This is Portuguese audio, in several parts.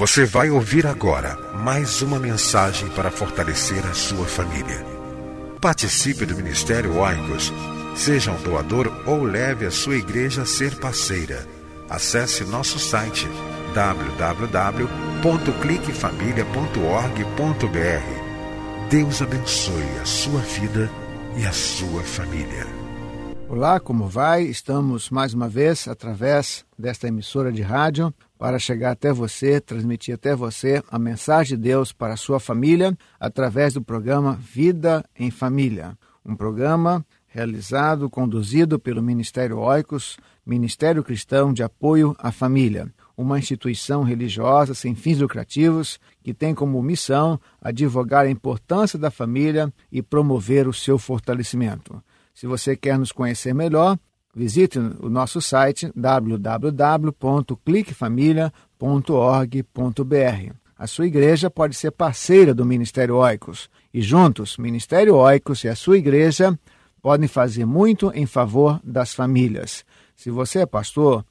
Você vai ouvir agora mais uma mensagem para fortalecer a sua família. Participe do Ministério Oicos. Seja um doador ou leve a sua igreja a ser parceira. Acesse nosso site www.cliquefamilia.org.br. Deus abençoe a sua vida e a sua família. Olá, como vai? Estamos mais uma vez através desta emissora de rádio para chegar até você, transmitir até você a mensagem de Deus para a sua família através do programa Vida em Família. Um programa realizado, conduzido pelo Ministério Oicos, Ministério Cristão de Apoio à Família, uma instituição religiosa sem fins lucrativos que tem como missão advogar a importância da família e promover o seu fortalecimento. Se você quer nos conhecer melhor, Visite o nosso site www.cliquefamilia.org.br. A sua igreja pode ser parceira do Ministério Oicos e juntos, Ministério Oicos e a sua igreja podem fazer muito em favor das famílias. Se você é pastor,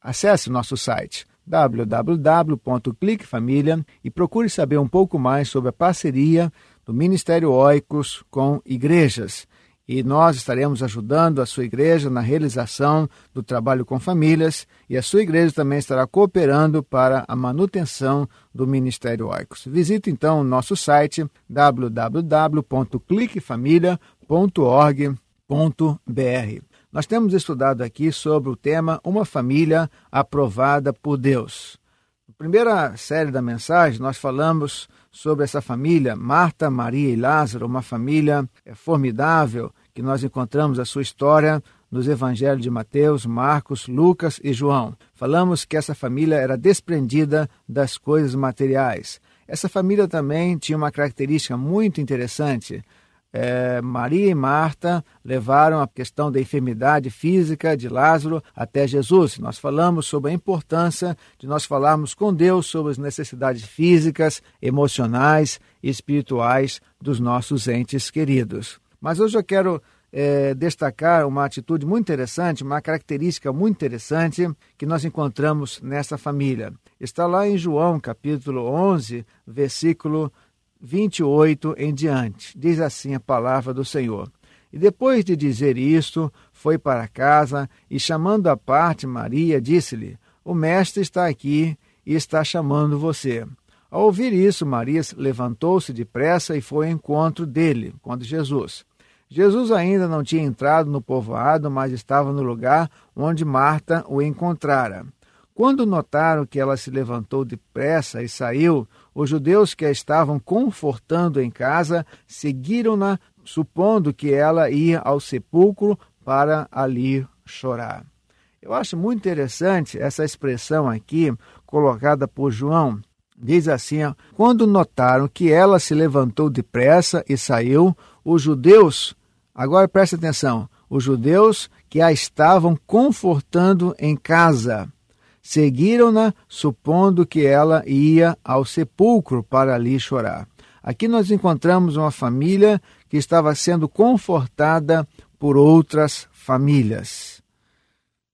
acesse nosso site www.cliquefamilia e procure saber um pouco mais sobre a parceria do Ministério Oicos com igrejas e nós estaremos ajudando a sua igreja na realização do trabalho com famílias e a sua igreja também estará cooperando para a manutenção do Ministério Oicos. Visite então o nosso site www.cliquefamilia.org.br. Nós temos estudado aqui sobre o tema Uma Família Aprovada por Deus. Primeira série da mensagem, nós falamos sobre essa família, Marta, Maria e Lázaro, uma família é, formidável que nós encontramos a sua história nos evangelhos de Mateus, Marcos, Lucas e João. Falamos que essa família era desprendida das coisas materiais. Essa família também tinha uma característica muito interessante é, Maria e Marta levaram a questão da enfermidade física de Lázaro até Jesus. Nós falamos sobre a importância de nós falarmos com Deus sobre as necessidades físicas, emocionais e espirituais dos nossos entes queridos. Mas hoje eu quero é, destacar uma atitude muito interessante, uma característica muito interessante que nós encontramos nessa família. Está lá em João, capítulo 11, versículo 28 em diante. Diz assim a palavra do Senhor. E depois de dizer isto, foi para casa e, chamando à parte Maria, disse-lhe: O mestre está aqui e está chamando você. Ao ouvir isso, Maria levantou-se depressa e foi ao encontro dele, quando Jesus. Jesus ainda não tinha entrado no povoado, mas estava no lugar onde Marta o encontrara. Quando notaram que ela se levantou depressa e saiu, os judeus que a estavam confortando em casa seguiram-na, supondo que ela ia ao sepulcro para ali chorar. Eu acho muito interessante essa expressão aqui, colocada por João. Diz assim: quando notaram que ela se levantou depressa e saiu, os judeus, agora preste atenção, os judeus que a estavam confortando em casa, Seguiram-na, supondo que ela ia ao sepulcro para ali chorar. Aqui nós encontramos uma família que estava sendo confortada por outras famílias.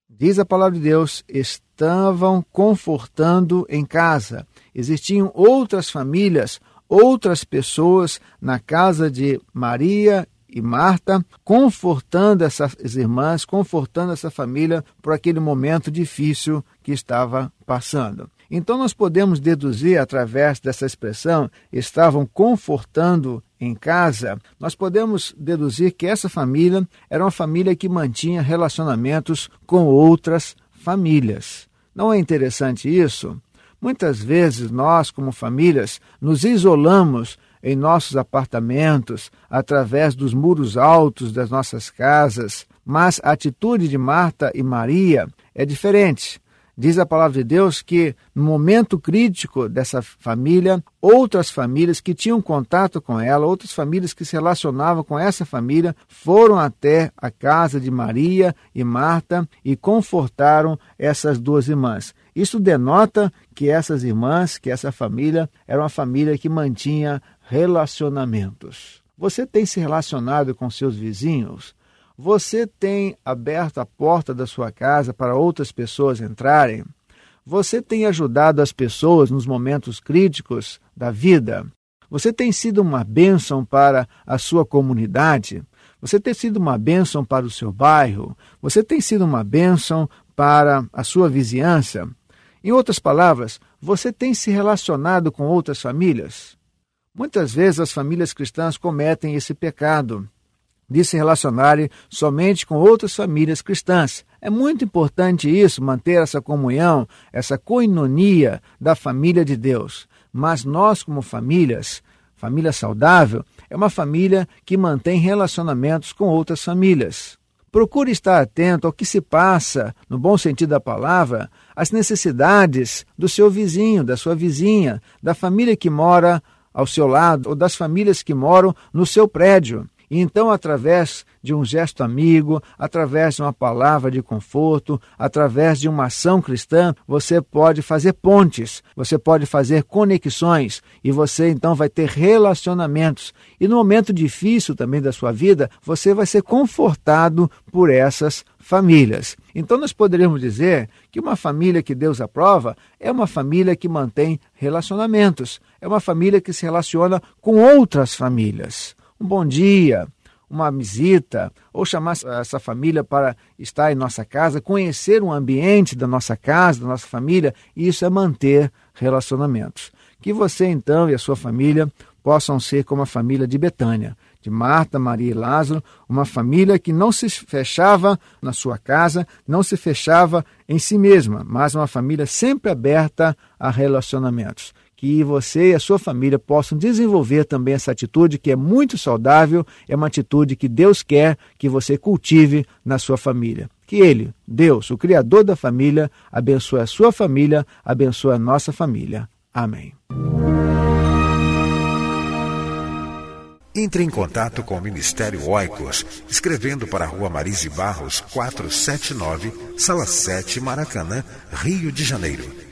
Diz a palavra de Deus: estavam confortando em casa. Existiam outras famílias, outras pessoas na casa de Maria e Marta, confortando essas irmãs, confortando essa família por aquele momento difícil que estava passando. Então, nós podemos deduzir, através dessa expressão, estavam confortando em casa, nós podemos deduzir que essa família era uma família que mantinha relacionamentos com outras famílias. Não é interessante isso? Muitas vezes nós, como famílias, nos isolamos em nossos apartamentos, através dos muros altos das nossas casas, mas a atitude de Marta e Maria é diferente. Diz a palavra de Deus que, no momento crítico dessa família, outras famílias que tinham contato com ela, outras famílias que se relacionavam com essa família, foram até a casa de Maria e Marta e confortaram essas duas irmãs. Isso denota que essas irmãs, que essa família, era uma família que mantinha relacionamentos. Você tem se relacionado com seus vizinhos? Você tem aberto a porta da sua casa para outras pessoas entrarem? Você tem ajudado as pessoas nos momentos críticos da vida? Você tem sido uma bênção para a sua comunidade? Você tem sido uma bênção para o seu bairro? Você tem sido uma bênção para a sua vizinhança? Em outras palavras, você tem se relacionado com outras famílias? Muitas vezes as famílias cristãs cometem esse pecado de se relacionarem somente com outras famílias cristãs. É muito importante isso, manter essa comunhão, essa coinonia da família de Deus. Mas nós, como famílias, família saudável, é uma família que mantém relacionamentos com outras famílias. Procure estar atento ao que se passa, no bom sentido da palavra, as necessidades do seu vizinho, da sua vizinha, da família que mora ao seu lado ou das famílias que moram no seu prédio. E então, através de um gesto amigo, através de uma palavra de conforto, através de uma ação cristã, você pode fazer pontes, você pode fazer conexões e você então vai ter relacionamentos. E no momento difícil também da sua vida, você vai ser confortado por essas famílias. Então, nós poderíamos dizer que uma família que Deus aprova é uma família que mantém relacionamentos, é uma família que se relaciona com outras famílias um bom dia, uma visita, ou chamar essa família para estar em nossa casa, conhecer o ambiente da nossa casa, da nossa família, isso é manter relacionamentos. Que você então e a sua família possam ser como a família de Betânia, de Marta, Maria e Lázaro, uma família que não se fechava na sua casa, não se fechava em si mesma, mas uma família sempre aberta a relacionamentos que você e a sua família possam desenvolver também essa atitude que é muito saudável, é uma atitude que Deus quer que você cultive na sua família. Que Ele, Deus, o Criador da família, abençoe a sua família, abençoe a nossa família. Amém. Entre em contato com o Ministério Oicos, escrevendo para a Rua Marise Barros, 479, Sala 7, Maracanã, Rio de Janeiro